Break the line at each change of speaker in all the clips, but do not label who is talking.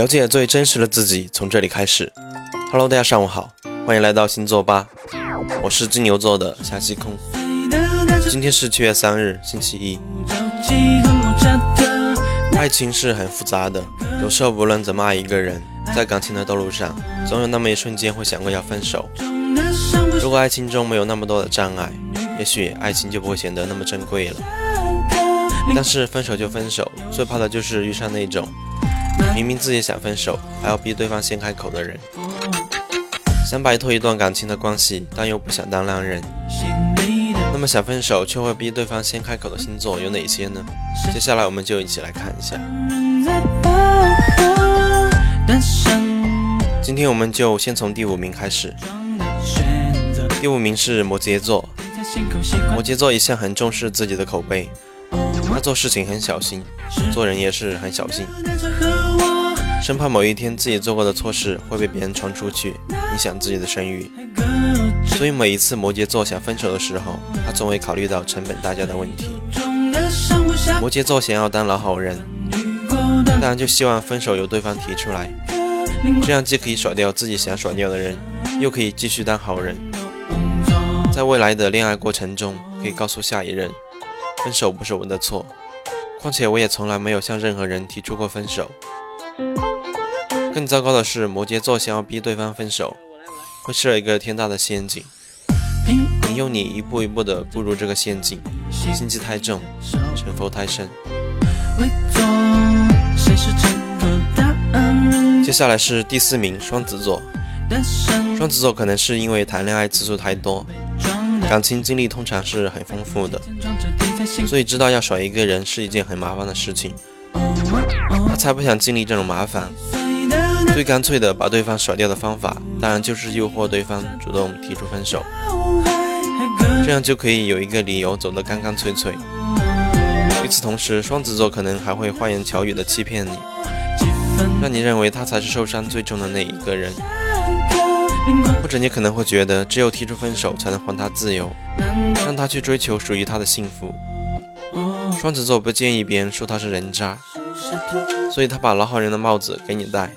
了解最真实的自己，从这里开始。Hello，大家上午好，欢迎来到星座吧，我是金牛座的夏西空。今天是七月三日，星期一。爱情是很复杂的，有时候无论怎么爱一个人，在感情的道路上，总有那么一瞬间会想过要分手。如果爱情中没有那么多的障碍，也许爱情就不会显得那么珍贵了。但是分手就分手，最怕的就是遇上那种明明自己想分手，还要逼对方先开口的人。想摆脱一段感情的关系，但又不想当烂人，那么想分手却会逼对方先开口的星座有哪些呢？接下来我们就一起来看一下。今天我们就先从第五名开始。第五名是摩羯座。摩羯座一向很重视自己的口碑，他做事情很小心，做人也是很小心，生怕某一天自己做过的错事会被别人传出去，影响自己的声誉。所以每一次摩羯座想分手的时候，他总会考虑到成本代价的问题。摩羯座想要当老好人，当然就希望分手由对方提出来，这样既可以甩掉自己想甩掉的人，又可以继续当好人。在未来的恋爱过程中，可以告诉下一任，分手不是我的错，况且我也从来没有向任何人提出过分手。更糟糕的是，摩羯座想要逼对方分手，会设一个天大的陷阱，引诱你一步一步的步入这个陷阱，心机太重，城府太深。接下来是第四名，双子座。双子座可能是因为谈恋爱次数太多。感情经历通常是很丰富的，所以知道要甩一个人是一件很麻烦的事情。他才不想经历这种麻烦，最干脆的把对方甩掉的方法，当然就是诱惑对方主动提出分手，这样就可以有一个理由走得干干脆脆。与此同时，双子座可能还会花言巧语的欺骗你，让你认为他才是受伤最重的那一个人。或者你可能会觉得，只有提出分手才能还他自由，让他去追求属于他的幸福。双子座不建议别人说他是人渣，所以他把老好人的帽子给你戴。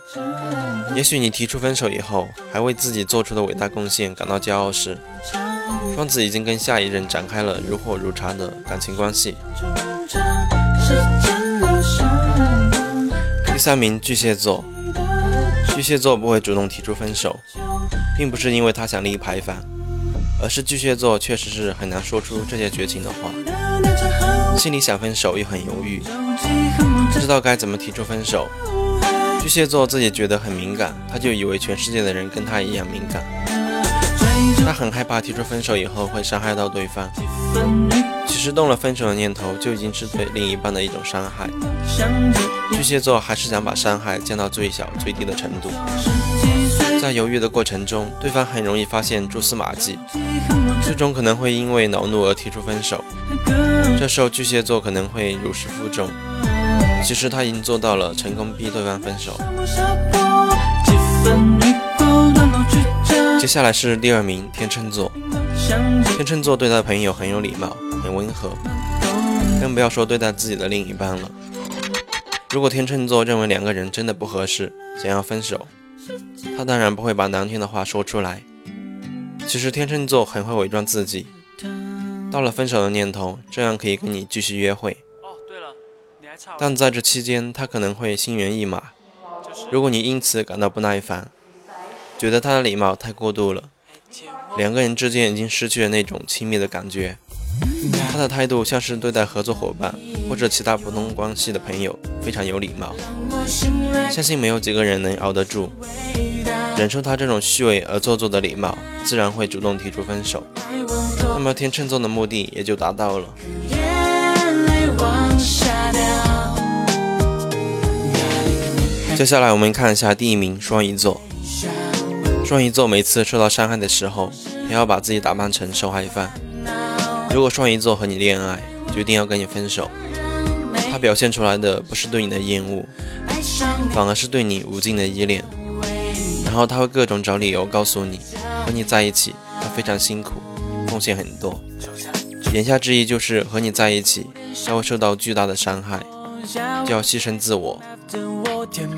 也许你提出分手以后，还为自己做出的伟大贡献感到骄傲时，双子已经跟下一任展开了如火如茶的感情关系。第三名，巨蟹座。巨蟹座不会主动提出分手。并不是因为他想立牌坊，而是巨蟹座确实是很难说出这些绝情的话，心里想分手又很犹豫，不知道该怎么提出分手。巨蟹座自己觉得很敏感，他就以为全世界的人跟他一样敏感，他很害怕提出分手以后会伤害到对方。其实动了分手的念头就已经是对另一半的一种伤害。巨蟹座还是想把伤害降到最小最低的程度。在犹豫的过程中，对方很容易发现蛛丝马迹，最终可能会因为恼怒而提出分手。这时候巨蟹座可能会如释负重，其实他已经做到了成功逼对方分手。接下来是第二名天秤座，天秤座对待朋友很有礼貌，很温和，更不要说对待自己的另一半了。如果天秤座认为两个人真的不合适，想要分手。他当然不会把难听的话说出来。其实天秤座很会伪装自己，到了分手的念头，这样可以跟你继续约会。哦，对了，你还差。但在这期间，他可能会心猿意马。如果你因此感到不耐烦，觉得他的礼貌太过度了，两个人之间已经失去了那种亲密的感觉，他的态度像是对待合作伙伴或者其他普通关系的朋友，非常有礼貌。相信没有几个人能熬得住。忍受他这种虚伪而做作的礼貌，自然会主动提出分手。那么天秤座的目的也就达到了。接下来我们看一下第一名双鱼座。双鱼座每次受到伤害的时候，也要把自己打扮成受害犯。如果双鱼座和你恋爱，决定要跟你分手，他表现出来的不是对你的厌恶，反而是对你无尽的依恋。然后他会各种找理由告诉你，和你在一起他非常辛苦，奉献很多。言下之意就是和你在一起，他会受到巨大的伤害，就要牺牲自我，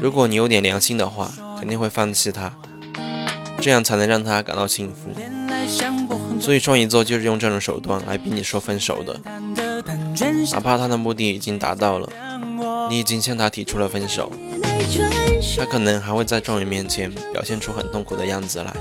如果你有点良心的话，肯定会放弃他，这样才能让他感到幸福。所以双鱼座就是用这种手段来逼你说分手的，哪怕他的目的已经达到了，你已经向他提出了分手，他可能还会在众人面前表现出很痛苦的样子来。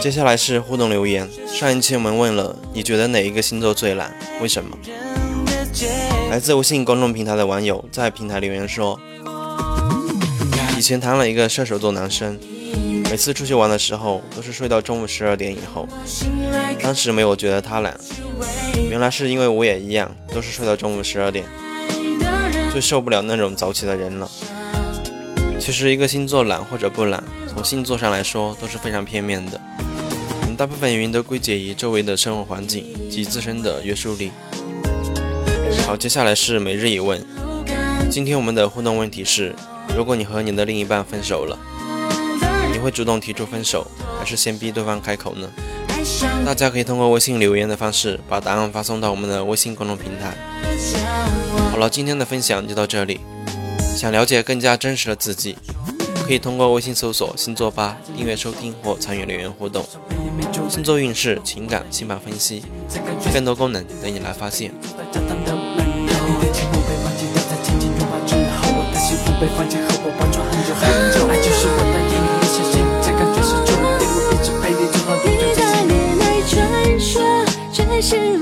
接下来是互动留言。上一期我们问了，你觉得哪一个星座最懒？为什么？来自微信公众平台的网友在平台留言说，以前谈了一个射手座男生，每次出去玩的时候都是睡到中午十二点以后。当时没有觉得他懒，原来是因为我也一样，都是睡到中午十二点，最受不了那种早起的人了。其实一个星座懒或者不懒，从星座上来说都是非常片面的。大部分原因都归结于周围的生活环境及自身的约束力。好，接下来是每日一问。今天我们的互动问题是：如果你和你的另一半分手了，你会主动提出分手，还是先逼对方开口呢？大家可以通过微信留言的方式把答案发送到我们的微信公众平台。好了，今天的分享就到这里。想了解更加真实的自己。可以通过微信搜索“星座吧”订阅收听或参与留言互动。星座运势、情感、星盘分析，更多功能等你来发现。是。